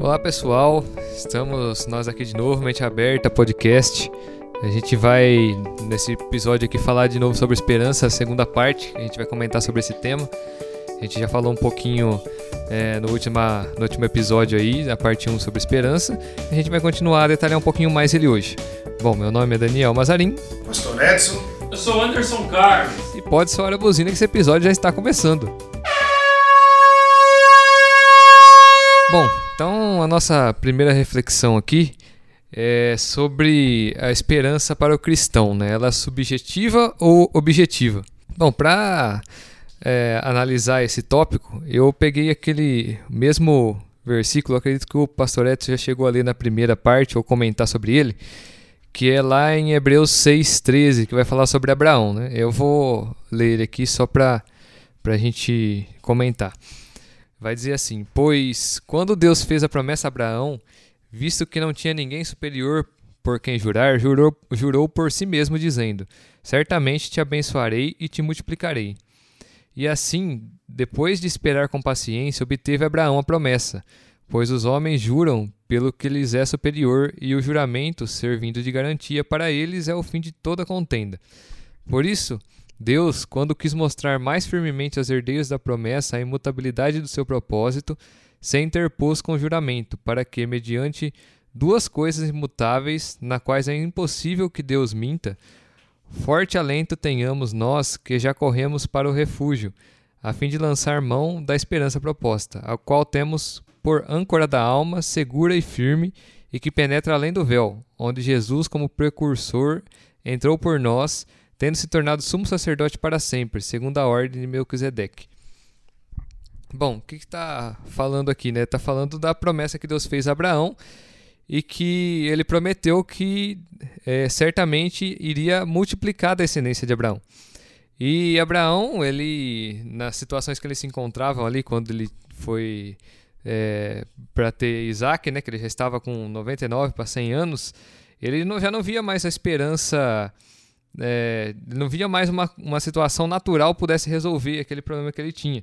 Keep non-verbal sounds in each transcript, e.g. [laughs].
Olá pessoal, estamos nós aqui de novo, Mente Aberta Podcast. A gente vai nesse episódio aqui falar de novo sobre esperança, a segunda parte. A gente vai comentar sobre esse tema. A gente já falou um pouquinho é, no, última, no último episódio aí, a parte 1 sobre esperança. A gente vai continuar a detalhar um pouquinho mais ele hoje. Bom, meu nome é Daniel Mazarim. Pastor Edson. Eu sou Anderson Carlos. Pode soar a buzina que esse episódio já está começando. Bom, então a nossa primeira reflexão aqui é sobre a esperança para o cristão, né? Ela é subjetiva ou objetiva? Bom, para é, analisar esse tópico, eu peguei aquele mesmo versículo, acredito que o pastor Edson já chegou a ler na primeira parte ou comentar sobre ele, que é lá em Hebreus 6,13, que vai falar sobre Abraão. Né? Eu vou ler aqui só para a gente comentar. Vai dizer assim: Pois quando Deus fez a promessa a Abraão, visto que não tinha ninguém superior por quem jurar, jurou, jurou por si mesmo, dizendo: Certamente te abençoarei e te multiplicarei. E assim, depois de esperar com paciência, obteve Abraão a promessa, pois os homens juram pelo que lhes é superior, e o juramento, servindo de garantia para eles, é o fim de toda contenda. Por isso, Deus, quando quis mostrar mais firmemente aos herdeiros da promessa a imutabilidade do seu propósito, se interpôs com juramento, para que, mediante duas coisas imutáveis, na quais é impossível que Deus minta, forte alento tenhamos nós que já corremos para o refúgio, a fim de lançar mão da esperança proposta, a qual temos por âncora da alma, segura e firme, e que penetra além do véu, onde Jesus, como precursor, entrou por nós tendo se tornado sumo sacerdote para sempre, segundo a ordem de Melquisedeque. Bom, o que está falando aqui? Está né? Tá falando da promessa que Deus fez a Abraão e que ele prometeu que é, certamente iria multiplicar a descendência de Abraão. E Abraão, ele nas situações que ele se encontrava ali, quando ele foi é, para ter Isaac, né, que ele já estava com 99 para 100 anos, ele não, já não via mais a esperança é, não via mais uma, uma situação natural pudesse resolver aquele problema que ele tinha.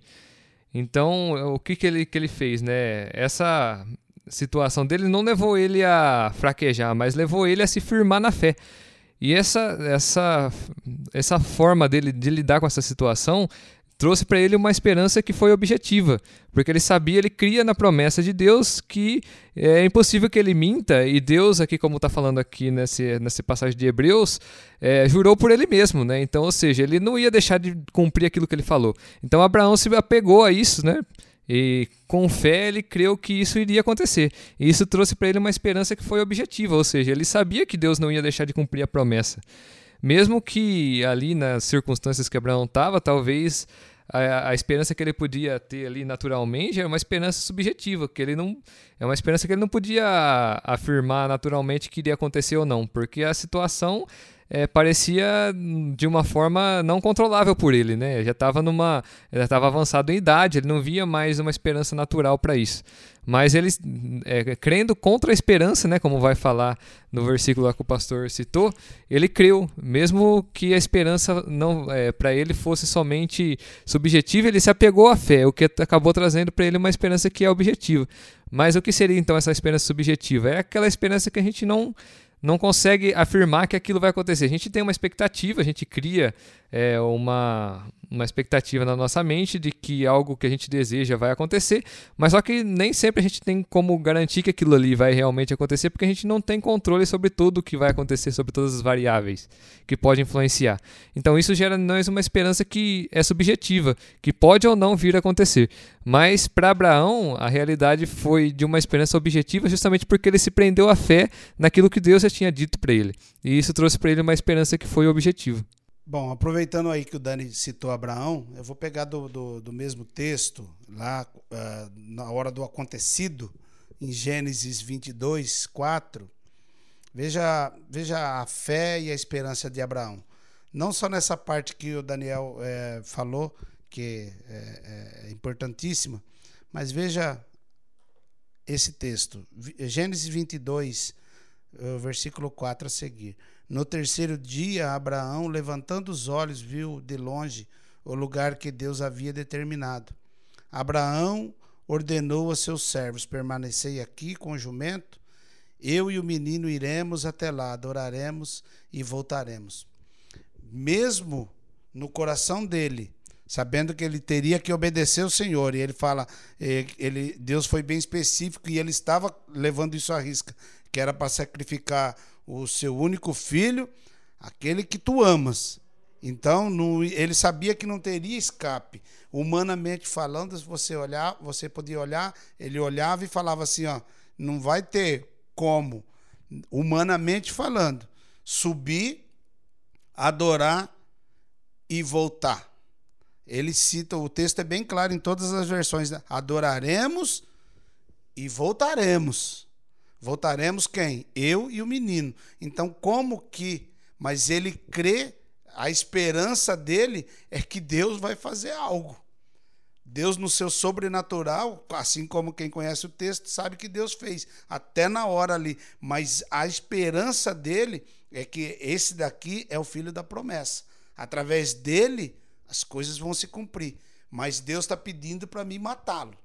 Então, o que, que, ele, que ele fez? Né? Essa situação dele não levou ele a fraquejar, mas levou ele a se firmar na fé. E essa, essa, essa forma dele de lidar com essa situação trouxe para ele uma esperança que foi objetiva, porque ele sabia, ele cria na promessa de Deus que é impossível que ele minta, e Deus, aqui como está falando aqui nesse, nessa passagem de Hebreus, é, jurou por ele mesmo, né? Então, ou seja, ele não ia deixar de cumprir aquilo que ele falou. Então Abraão se apegou a isso, né? E com fé ele creu que isso iria acontecer. E isso trouxe para ele uma esperança que foi objetiva, ou seja, ele sabia que Deus não ia deixar de cumprir a promessa. Mesmo que ali nas circunstâncias que Abraão estava, talvez a, a, esperança que ele podia ter ali naturalmente era uma esperança subjetiva, que ele não é uma esperança que ele não podia afirmar naturalmente que iria acontecer ou não, porque a situação é, parecia de uma forma não controlável por ele, né? Já estava numa, já estava avançado em idade, ele não via mais uma esperança natural para isso. Mas ele, é, crendo contra a esperança, né, como vai falar no versículo que o pastor citou, ele creu, mesmo que a esperança não é, para ele fosse somente subjetiva, ele se apegou à fé, o que acabou trazendo para ele uma esperança que é objetiva. Mas o que seria então essa esperança subjetiva? É aquela esperança que a gente não não consegue afirmar que aquilo vai acontecer. A gente tem uma expectativa, a gente cria é, uma, uma expectativa na nossa mente de que algo que a gente deseja vai acontecer, mas só que nem sempre a gente tem como garantir que aquilo ali vai realmente acontecer, porque a gente não tem controle sobre tudo o que vai acontecer, sobre todas as variáveis que podem influenciar. Então isso gera nós uma esperança que é subjetiva, que pode ou não vir a acontecer. Mas para Abraão, a realidade foi de uma esperança objetiva justamente porque ele se prendeu à fé naquilo que Deus já tinha dito para ele. E isso trouxe para ele uma esperança que foi objetiva. Bom, aproveitando aí que o Dani citou Abraão, eu vou pegar do, do, do mesmo texto, lá uh, na hora do acontecido, em Gênesis 22, 4. Veja, veja a fé e a esperança de Abraão. Não só nessa parte que o Daniel é, falou, que é, é importantíssima, mas veja esse texto. Gênesis 22, versículo 4 a seguir. No terceiro dia, Abraão, levantando os olhos, viu de longe o lugar que Deus havia determinado. Abraão ordenou a seus servos: permanecei aqui com o jumento, eu e o menino iremos até lá, adoraremos e voltaremos. Mesmo no coração dele, sabendo que ele teria que obedecer o Senhor, e ele fala, eh, ele, Deus foi bem específico e ele estava levando isso à risca, que era para sacrificar o seu único filho, aquele que tu amas. Então, no, ele sabia que não teria escape. Humanamente falando, se você olhar, você podia olhar, ele olhava e falava assim, ó, não vai ter como, humanamente falando, subir, adorar e voltar. Ele cita, o texto é bem claro em todas as versões, né? adoraremos e voltaremos. Voltaremos quem? Eu e o menino. Então, como que? Mas ele crê a esperança dele é que Deus vai fazer algo. Deus, no seu sobrenatural, assim como quem conhece o texto, sabe que Deus fez, até na hora ali. Mas a esperança dele é que esse daqui é o filho da promessa. Através dele, as coisas vão se cumprir. Mas Deus está pedindo para mim matá-lo,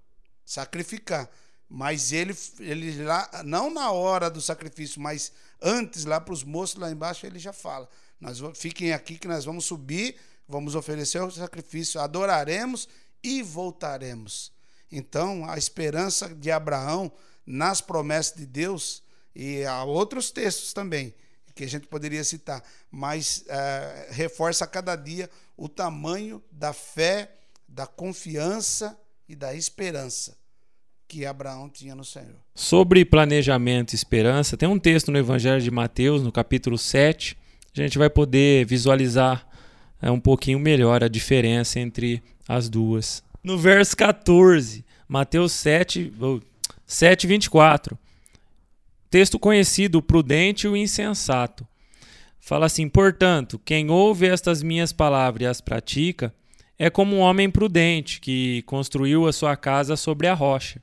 sacrificar. Mas ele, ele lá, não na hora do sacrifício, mas antes, lá para os moços lá embaixo, ele já fala: nós fiquem aqui que nós vamos subir, vamos oferecer o sacrifício, adoraremos e voltaremos. Então, a esperança de Abraão nas promessas de Deus e há outros textos também que a gente poderia citar, mas é, reforça a cada dia o tamanho da fé, da confiança e da esperança que Abraão tinha no Senhor. Sobre planejamento e esperança, tem um texto no Evangelho de Mateus, no capítulo 7, a gente vai poder visualizar é, um pouquinho melhor a diferença entre as duas. No verso 14, Mateus 7, 7 24. Texto conhecido, o prudente e o insensato. Fala assim: Portanto, quem ouve estas minhas palavras e as pratica, é como um homem prudente que construiu a sua casa sobre a rocha.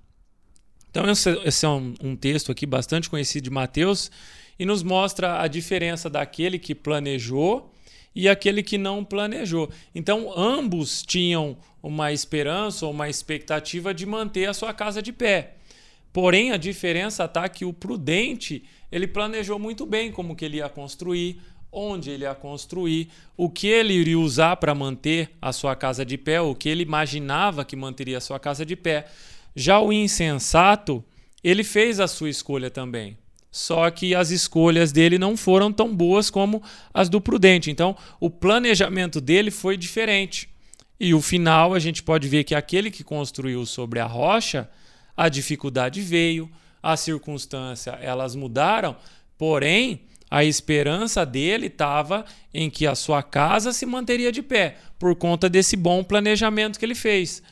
Então, esse é um, um texto aqui bastante conhecido de Mateus, e nos mostra a diferença daquele que planejou e aquele que não planejou. Então, ambos tinham uma esperança ou uma expectativa de manter a sua casa de pé. Porém, a diferença está que o prudente, ele planejou muito bem como que ele ia construir, onde ele ia construir, o que ele iria usar para manter a sua casa de pé, o que ele imaginava que manteria a sua casa de pé. Já o insensato, ele fez a sua escolha também só que as escolhas dele não foram tão boas como as do prudente. Então, o planejamento dele foi diferente. E o final, a gente pode ver que aquele que construiu sobre a rocha, a dificuldade veio, a circunstância, elas mudaram, porém, a esperança dele estava em que a sua casa se manteria de pé, por conta desse bom planejamento que ele fez.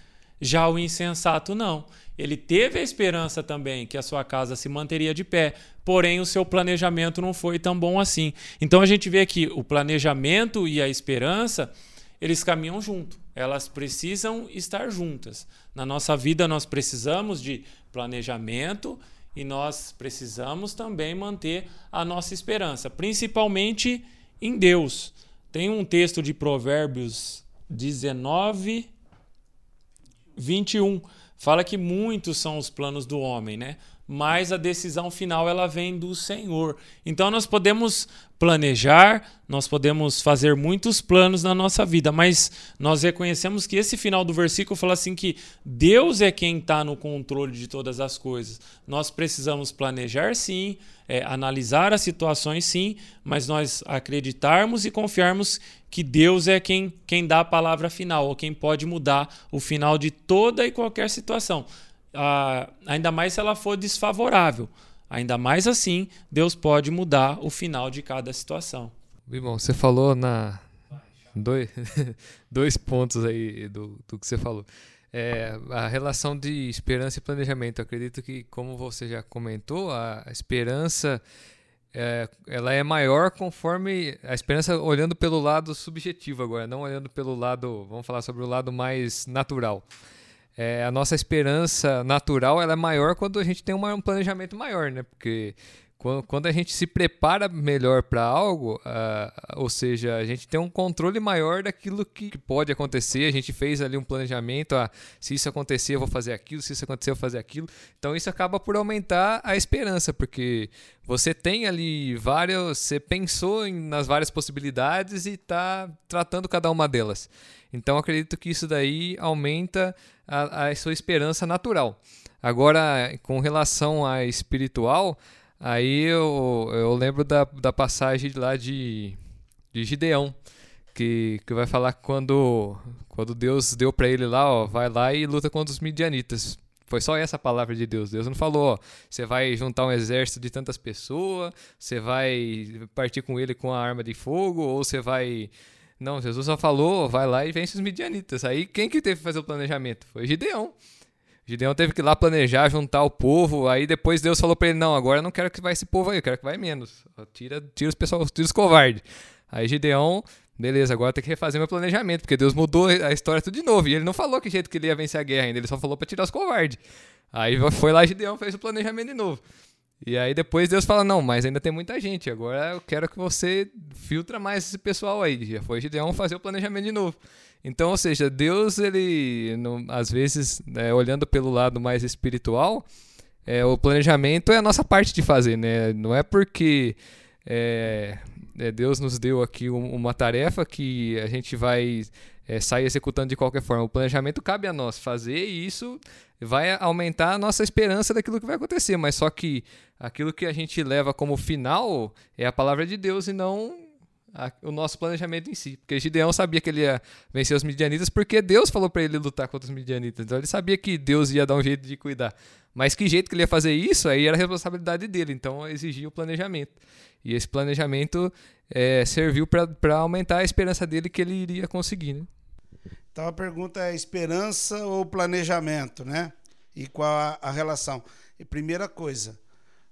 Já o insensato não ele teve a esperança também que a sua casa se manteria de pé, porém o seu planejamento não foi tão bom assim. Então a gente vê que o planejamento e a esperança, eles caminham junto. Elas precisam estar juntas. Na nossa vida nós precisamos de planejamento e nós precisamos também manter a nossa esperança, principalmente em Deus. Tem um texto de Provérbios 19 21 fala que muitos são os planos do homem, né? Mas a decisão final ela vem do Senhor. Então nós podemos planejar, nós podemos fazer muitos planos na nossa vida, mas nós reconhecemos que esse final do versículo fala assim que Deus é quem está no controle de todas as coisas. Nós precisamos planejar sim, é, analisar as situações sim, mas nós acreditarmos e confiarmos que Deus é quem, quem dá a palavra final, ou quem pode mudar o final de toda e qualquer situação. Ainda mais se ela for desfavorável. Ainda mais assim, Deus pode mudar o final de cada situação. Irmão, você falou na, dois, [laughs] dois pontos aí do, do que você falou. É, a relação de esperança e planejamento. Eu acredito que, como você já comentou, a esperança é, ela é maior conforme a esperança olhando pelo lado subjetivo agora, não olhando pelo lado, vamos falar sobre o lado mais natural. É, a nossa esperança natural ela é maior quando a gente tem um planejamento maior, né? Porque quando a gente se prepara melhor para algo, uh, ou seja, a gente tem um controle maior daquilo que pode acontecer. A gente fez ali um planejamento, ah, se isso acontecer eu vou fazer aquilo, se isso acontecer eu vou fazer aquilo. Então isso acaba por aumentar a esperança, porque você tem ali vários, você pensou em, nas várias possibilidades e está tratando cada uma delas. Então acredito que isso daí aumenta a, a sua esperança natural. Agora, com relação à espiritual, Aí eu, eu lembro da, da passagem lá de, de Gideão, que, que vai falar quando, quando Deus deu para ele lá, ó, vai lá e luta contra os midianitas. Foi só essa palavra de Deus. Deus não falou, ó, você vai juntar um exército de tantas pessoas, você vai partir com ele com a arma de fogo, ou você vai. Não, Jesus só falou, vai lá e vence os midianitas. Aí quem que teve que fazer o planejamento? Foi Gideão. Gideão teve que ir lá planejar, juntar o povo. Aí depois Deus falou para ele: Não, agora eu não quero que vai esse povo aí, eu quero que vai menos. Tira, tira os pessoal, tira os covardes. Aí Gideão, beleza, agora tem que refazer meu planejamento, porque Deus mudou a história tudo de novo. E ele não falou que jeito que ele ia vencer a guerra ainda, ele só falou para tirar os covardes. Aí foi lá Gideão, fez o planejamento de novo. E aí depois Deus fala: Não, mas ainda tem muita gente, agora eu quero que você filtra mais esse pessoal aí. Já foi Gideão fazer o planejamento de novo. Então, ou seja, Deus, ele, às vezes, né, olhando pelo lado mais espiritual, é, o planejamento é a nossa parte de fazer, né? Não é porque é, é, Deus nos deu aqui um, uma tarefa que a gente vai é, sair executando de qualquer forma. O planejamento cabe a nós fazer e isso vai aumentar a nossa esperança daquilo que vai acontecer. Mas só que aquilo que a gente leva como final é a palavra de Deus e não a, o nosso planejamento em si. Porque Gideão sabia que ele ia vencer os midianitas porque Deus falou para ele lutar contra os midianitas. Então ele sabia que Deus ia dar um jeito de cuidar. Mas que jeito que ele ia fazer isso, aí era responsabilidade dele. Então exigia o planejamento. E esse planejamento é, serviu para aumentar a esperança dele que ele iria conseguir. Né? Então a pergunta é esperança ou planejamento, né? E qual a, a relação? E primeira coisa,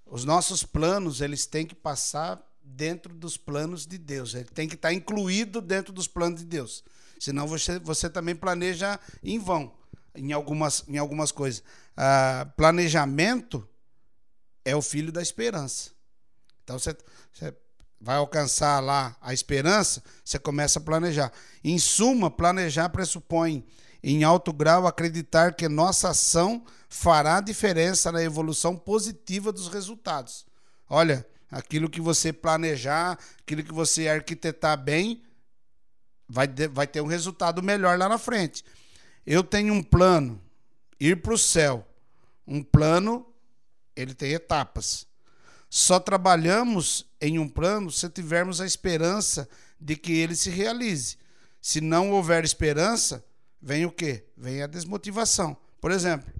os nossos planos eles têm que passar dentro dos planos de Deus. Ele tem que estar incluído dentro dos planos de Deus. Senão você, você também planeja em vão em algumas, em algumas coisas. Ah, planejamento é o filho da esperança. Então você, você vai alcançar lá a esperança, você começa a planejar. Em suma, planejar pressupõe, em alto grau, acreditar que nossa ação fará diferença na evolução positiva dos resultados. Olha, aquilo que você planejar, aquilo que você arquitetar bem, vai, vai ter um resultado melhor lá na frente. Eu tenho um plano, ir para o céu. Um plano, ele tem etapas. Só trabalhamos em um plano se tivermos a esperança de que ele se realize. Se não houver esperança, vem o quê? Vem a desmotivação. Por exemplo,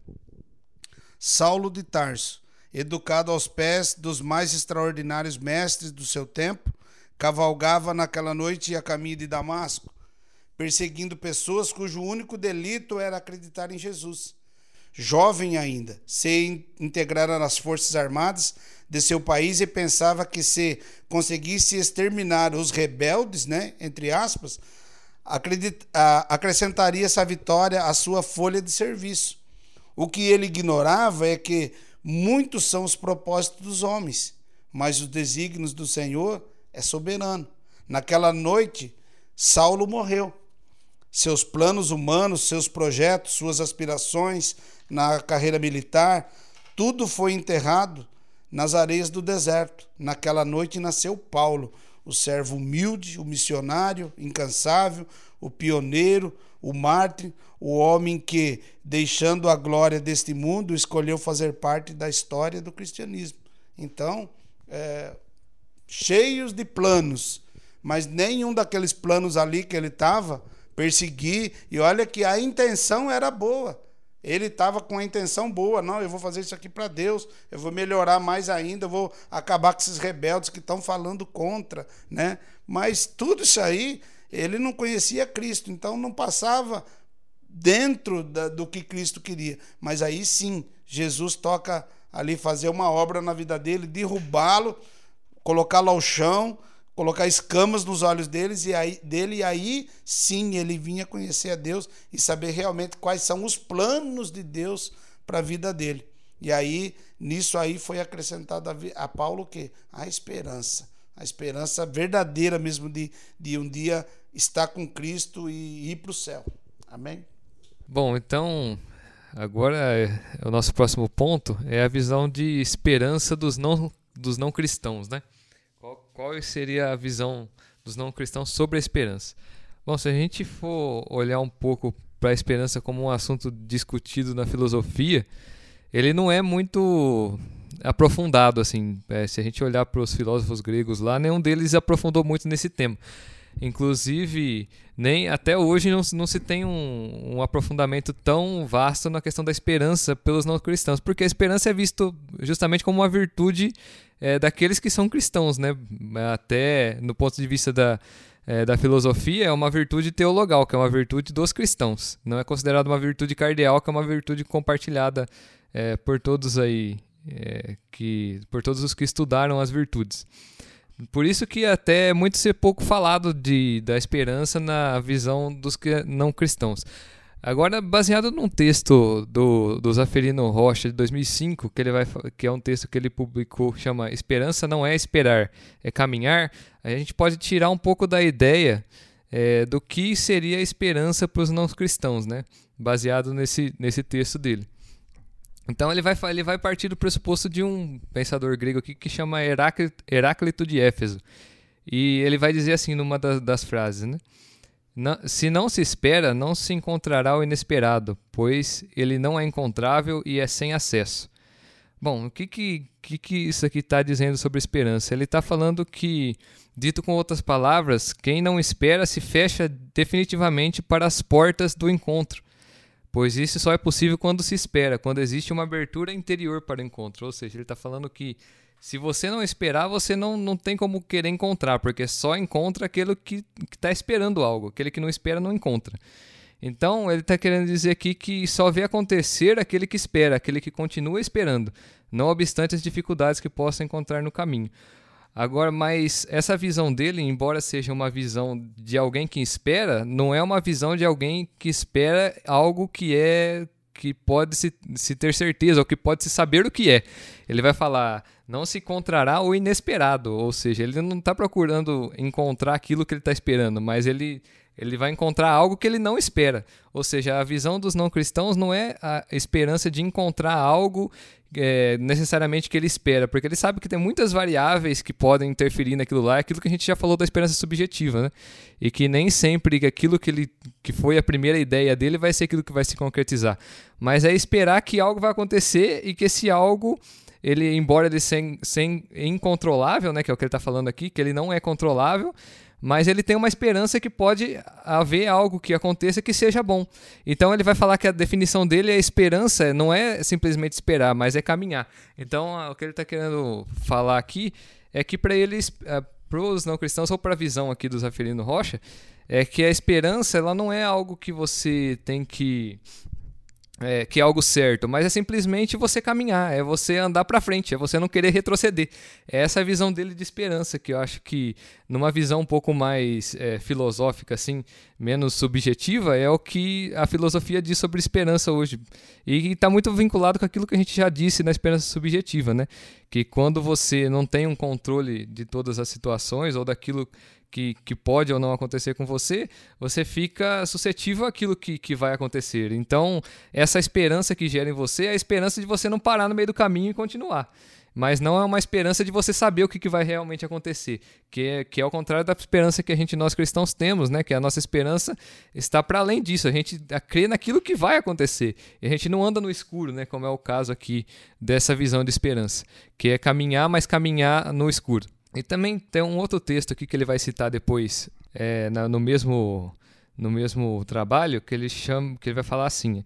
Saulo de Tarso educado aos pés dos mais extraordinários mestres do seu tempo, cavalgava naquela noite a caminho de Damasco, perseguindo pessoas cujo único delito era acreditar em Jesus. Jovem ainda, se integrara nas forças armadas de seu país e pensava que se conseguisse exterminar os rebeldes, né, entre aspas, acrescentaria essa vitória à sua folha de serviço. O que ele ignorava é que Muitos são os propósitos dos homens, mas os desígnios do Senhor é soberano. Naquela noite, Saulo morreu. Seus planos humanos, seus projetos, suas aspirações na carreira militar, tudo foi enterrado nas areias do deserto. Naquela noite nasceu Paulo, o servo humilde, o missionário incansável, o pioneiro, o mártir, o homem que, deixando a glória deste mundo, escolheu fazer parte da história do cristianismo. Então, é, cheios de planos, mas nenhum daqueles planos ali que ele estava perseguir, e olha que a intenção era boa. Ele estava com a intenção boa, não, eu vou fazer isso aqui para Deus, eu vou melhorar mais ainda, eu vou acabar com esses rebeldes que estão falando contra, né? Mas tudo isso aí ele não conhecia Cristo, então não passava dentro da, do que Cristo queria. Mas aí sim, Jesus toca ali fazer uma obra na vida dele, derrubá-lo, colocá-lo ao chão, colocar escamas nos olhos deles e aí, dele, e aí sim ele vinha conhecer a Deus e saber realmente quais são os planos de Deus para a vida dele. E aí, nisso aí foi acrescentado a, a Paulo o quê? A esperança. A esperança verdadeira mesmo de, de um dia estar com Cristo e ir para o céu. Amém? Bom, então, agora o nosso próximo ponto é a visão de esperança dos não, dos não cristãos, né? Qual, qual seria a visão dos não cristãos sobre a esperança? Bom, se a gente for olhar um pouco para a esperança como um assunto discutido na filosofia, ele não é muito aprofundado assim. É, se a gente olhar para os filósofos gregos lá, nenhum deles aprofundou muito nesse tema. Inclusive, nem até hoje não, não se tem um, um, aprofundamento tão vasto na questão da esperança pelos não cristãos, porque a esperança é visto justamente como uma virtude é, daqueles que são cristãos, né? Até no ponto de vista da, é, da filosofia, é uma virtude teologal, que é uma virtude dos cristãos. Não é considerada uma virtude cardeal, que é uma virtude compartilhada é, por todos aí, é, que por todos os que estudaram as virtudes. Por isso que até é muito ser pouco falado de, da esperança na visão dos não cristãos. Agora, baseado num texto do, do Zaferino Rocha de 2005, que, ele vai, que é um texto que ele publicou, chama Esperança não é esperar, é caminhar, a gente pode tirar um pouco da ideia é, do que seria a esperança para os não cristãos, né? baseado nesse, nesse texto dele. Então ele vai, ele vai partir do pressuposto de um pensador grego aqui que chama Heráclito, Heráclito de Éfeso. E ele vai dizer assim numa das, das frases, né? Se não se espera, não se encontrará o inesperado, pois ele não é encontrável e é sem acesso. Bom, o que, que, que, que isso aqui está dizendo sobre esperança? Ele está falando que, dito com outras palavras, quem não espera se fecha definitivamente para as portas do encontro pois isso só é possível quando se espera, quando existe uma abertura interior para o encontro. Ou seja, ele está falando que se você não esperar, você não, não tem como querer encontrar, porque só encontra aquele que está esperando algo, aquele que não espera não encontra. Então, ele está querendo dizer aqui que só vê acontecer aquele que espera, aquele que continua esperando, não obstante as dificuldades que possa encontrar no caminho. Agora, mas essa visão dele, embora seja uma visão de alguém que espera, não é uma visão de alguém que espera algo que é que pode se, se ter certeza, ou que pode se saber o que é. Ele vai falar, não se encontrará o inesperado, ou seja, ele não está procurando encontrar aquilo que ele está esperando, mas ele, ele vai encontrar algo que ele não espera. Ou seja, a visão dos não cristãos não é a esperança de encontrar algo é, necessariamente que ele espera, porque ele sabe que tem muitas variáveis que podem interferir naquilo lá, é aquilo que a gente já falou da esperança subjetiva, né? E que nem sempre aquilo que, ele, que foi a primeira ideia dele vai ser aquilo que vai se concretizar. Mas é esperar que algo vai acontecer e que esse algo ele, embora ele seja incontrolável, né, que é o que ele está falando aqui, que ele não é controlável, mas ele tem uma esperança que pode haver algo que aconteça que seja bom. Então ele vai falar que a definição dele é esperança, não é simplesmente esperar, mas é caminhar. Então o que ele está querendo falar aqui é que para eles, é, para os não cristãos ou para a visão aqui do Zafirino Rocha, é que a esperança ela não é algo que você tem que é, que é algo certo, mas é simplesmente você caminhar, é você andar para frente, é você não querer retroceder. É essa visão dele de esperança, que eu acho que numa visão um pouco mais é, filosófica, assim, menos subjetiva, é o que a filosofia diz sobre esperança hoje. E está muito vinculado com aquilo que a gente já disse na esperança subjetiva, né? Que quando você não tem um controle de todas as situações ou daquilo que, que pode ou não acontecer com você, você fica suscetível àquilo que, que vai acontecer. Então, essa esperança que gera em você é a esperança de você não parar no meio do caminho e continuar. Mas não é uma esperança de você saber o que, que vai realmente acontecer, que é, que é ao contrário da esperança que a gente, nós cristãos, temos, né? Que a nossa esperança está para além disso. A gente crê naquilo que vai acontecer. E a gente não anda no escuro, né? Como é o caso aqui dessa visão de esperança, que é caminhar, mas caminhar no escuro. E também tem um outro texto aqui que ele vai citar depois, é, na, no, mesmo, no mesmo trabalho, que ele, chama, que ele vai falar assim.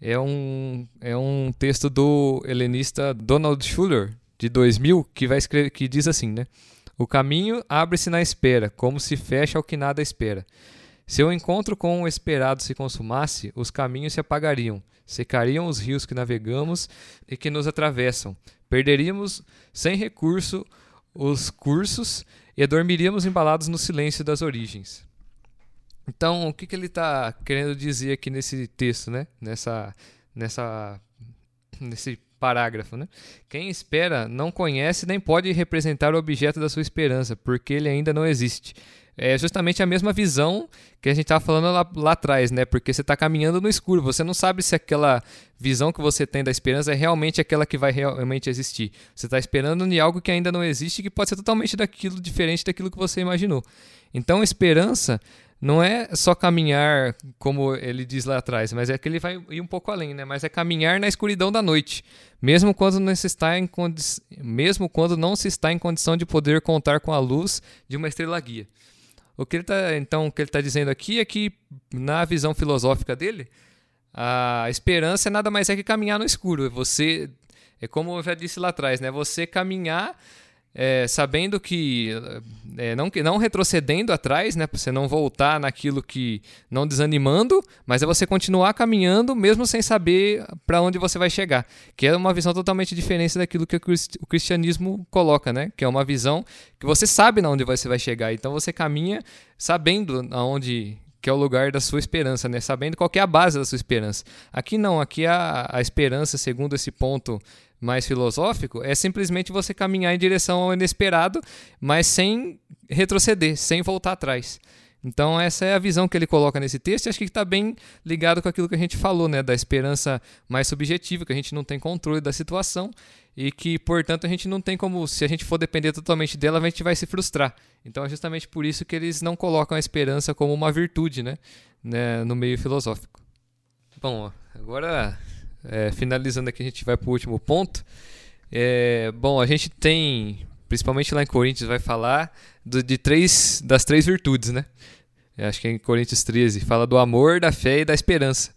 É um, é um texto do helenista Donald Schuller, de 2000, que, vai escrever, que diz assim, né? O caminho abre-se na espera, como se fecha ao que nada espera. Se o encontro com o esperado se consumasse, os caminhos se apagariam, secariam os rios que navegamos e que nos atravessam. Perderíamos sem recurso os cursos e dormiríamos embalados no silêncio das origens. Então, o que, que ele está querendo dizer aqui nesse texto, né? Nessa, nessa, nesse parágrafo, né? Quem espera não conhece nem pode representar o objeto da sua esperança, porque ele ainda não existe é justamente a mesma visão que a gente estava falando lá, lá, atrás, né? Porque você está caminhando no escuro, você não sabe se aquela visão que você tem da esperança é realmente aquela que vai realmente existir. Você está esperando em algo que ainda não existe, que pode ser totalmente daquilo diferente daquilo que você imaginou. Então, esperança não é só caminhar, como ele diz lá atrás, mas é que ele vai ir um pouco além, né? Mas é caminhar na escuridão da noite, mesmo quando não se está em condi... mesmo quando não se está em condição de poder contar com a luz de uma estrela guia. O que ele tá, então, que ele está dizendo aqui é que, na visão filosófica dele, a esperança é nada mais é que caminhar no escuro. Você, é como eu já disse lá atrás, né? Você caminhar é, sabendo que é, não, não retrocedendo atrás, né, para você não voltar naquilo que não desanimando, mas é você continuar caminhando mesmo sem saber para onde você vai chegar, que é uma visão totalmente diferente daquilo que o cristianismo coloca, né, que é uma visão que você sabe na onde você vai chegar, então você caminha sabendo aonde que é o lugar da sua esperança, né? Sabendo qual é a base da sua esperança. Aqui não, aqui a, a esperança, segundo esse ponto mais filosófico, é simplesmente você caminhar em direção ao inesperado, mas sem retroceder, sem voltar atrás. Então essa é a visão que ele coloca nesse texto e acho que está bem ligado com aquilo que a gente falou, né, da esperança mais subjetiva, que a gente não tem controle da situação e que, portanto, a gente não tem como, se a gente for depender totalmente dela, a gente vai se frustrar. Então é justamente por isso que eles não colocam a esperança como uma virtude, né, né no meio filosófico. Bom, agora é, finalizando aqui, a gente vai para o último ponto. É, bom, a gente tem, principalmente lá em Coríntios, vai falar do, de três, das três virtudes, né? Acho que é em Coríntios 13 fala do amor, da fé e da esperança.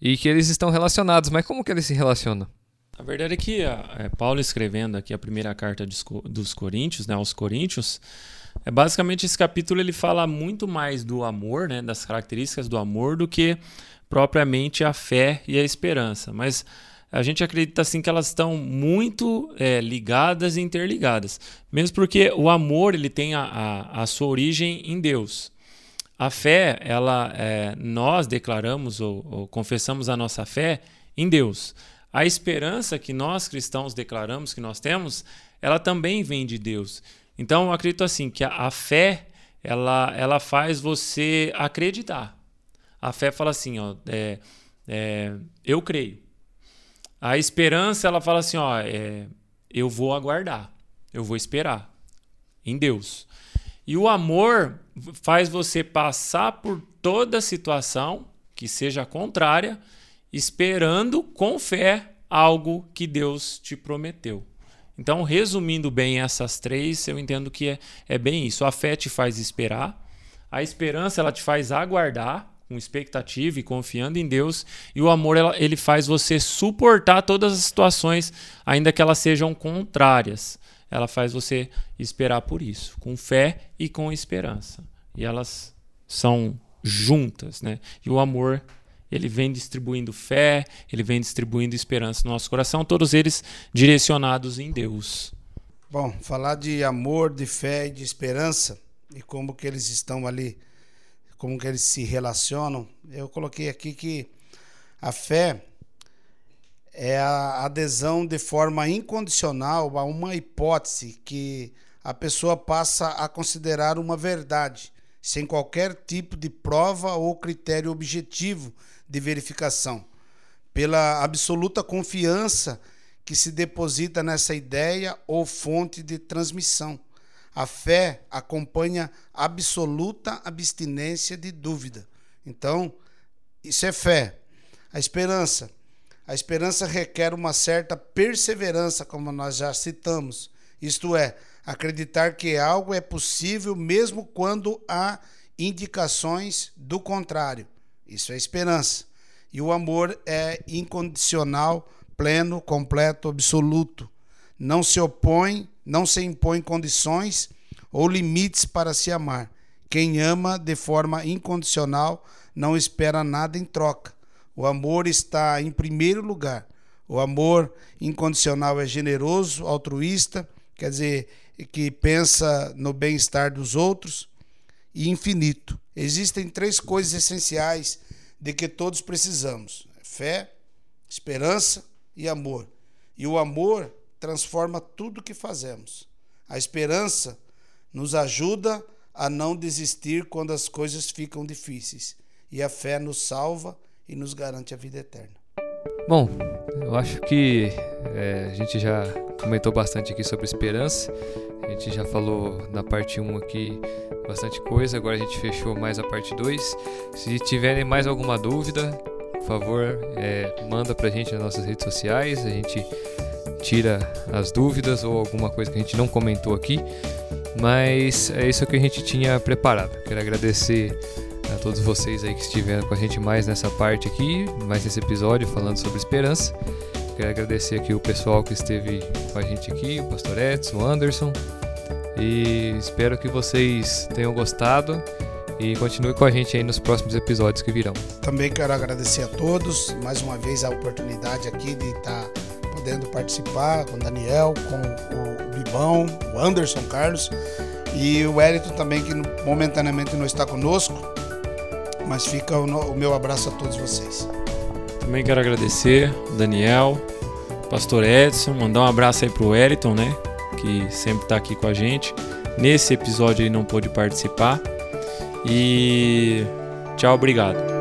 E que eles estão relacionados, mas como que eles se relacionam? A verdade é que é, Paulo escrevendo aqui a primeira carta dos Coríntios, né, aos Coríntios, é basicamente esse capítulo ele fala muito mais do amor, né, das características do amor, do que propriamente a fé e a esperança. Mas a gente acredita assim que elas estão muito é, ligadas e interligadas. Mesmo porque o amor ele tem a, a, a sua origem em Deus. A fé, ela, é, nós declaramos ou, ou confessamos a nossa fé em Deus. A esperança que nós cristãos declaramos que nós temos, ela também vem de Deus. Então eu acredito assim que a, a fé ela, ela faz você acreditar. A fé fala assim, ó, é, é, eu creio. A esperança, ela fala assim, ó, é, eu vou aguardar, eu vou esperar em Deus. E o amor faz você passar por toda situação que seja contrária, esperando com fé algo que Deus te prometeu. Então, resumindo bem essas três, eu entendo que é, é bem isso. A fé te faz esperar, a esperança ela te faz aguardar, com expectativa e confiando em Deus, e o amor ele faz você suportar todas as situações, ainda que elas sejam contrárias. Ela faz você esperar por isso, com fé e com esperança. E elas são juntas, né? E o amor ele vem distribuindo fé, ele vem distribuindo esperança no nosso coração, todos eles direcionados em Deus. Bom, falar de amor, de fé e de esperança e como que eles estão ali como que eles se relacionam, eu coloquei aqui que a fé é a adesão de forma incondicional a uma hipótese que a pessoa passa a considerar uma verdade, sem qualquer tipo de prova ou critério objetivo de verificação, pela absoluta confiança que se deposita nessa ideia ou fonte de transmissão. A fé acompanha absoluta abstinência de dúvida. Então, isso é fé. A esperança. A esperança requer uma certa perseverança, como nós já citamos. Isto é, acreditar que algo é possível mesmo quando há indicações do contrário. Isso é esperança. E o amor é incondicional, pleno, completo, absoluto. Não se opõe não se impõe condições ou limites para se amar. Quem ama de forma incondicional não espera nada em troca. O amor está em primeiro lugar. O amor incondicional é generoso, altruísta, quer dizer, que pensa no bem-estar dos outros, e infinito. Existem três coisas essenciais de que todos precisamos: fé, esperança e amor. E o amor transforma tudo que fazemos. A esperança nos ajuda a não desistir quando as coisas ficam difíceis. E a fé nos salva e nos garante a vida eterna. Bom, eu acho que é, a gente já comentou bastante aqui sobre esperança. A gente já falou na parte 1 aqui bastante coisa, agora a gente fechou mais a parte 2. Se tiverem mais alguma dúvida, por favor, é, manda pra gente nas nossas redes sociais, a gente tira as dúvidas ou alguma coisa que a gente não comentou aqui. Mas é isso que a gente tinha preparado. Quero agradecer a todos vocês aí que estiveram com a gente mais nessa parte aqui, mais nesse episódio falando sobre esperança. Quero agradecer aqui o pessoal que esteve com a gente aqui, o Pastor Edson, o Anderson. E espero que vocês tenham gostado e continue com a gente aí nos próximos episódios que virão. Também quero agradecer a todos, mais uma vez a oportunidade aqui de estar podendo participar com o Daniel, com o Bibão, o Anderson Carlos e o Elito também, que momentaneamente não está conosco, mas fica o, meu abraço a todos vocês. Também quero agradecer o Daniel, o Pastor Edson, mandar um abraço aí pro Eriton, né? Que sempre está aqui com a gente. Nesse episódio ele não pôde participar. E tchau, obrigado.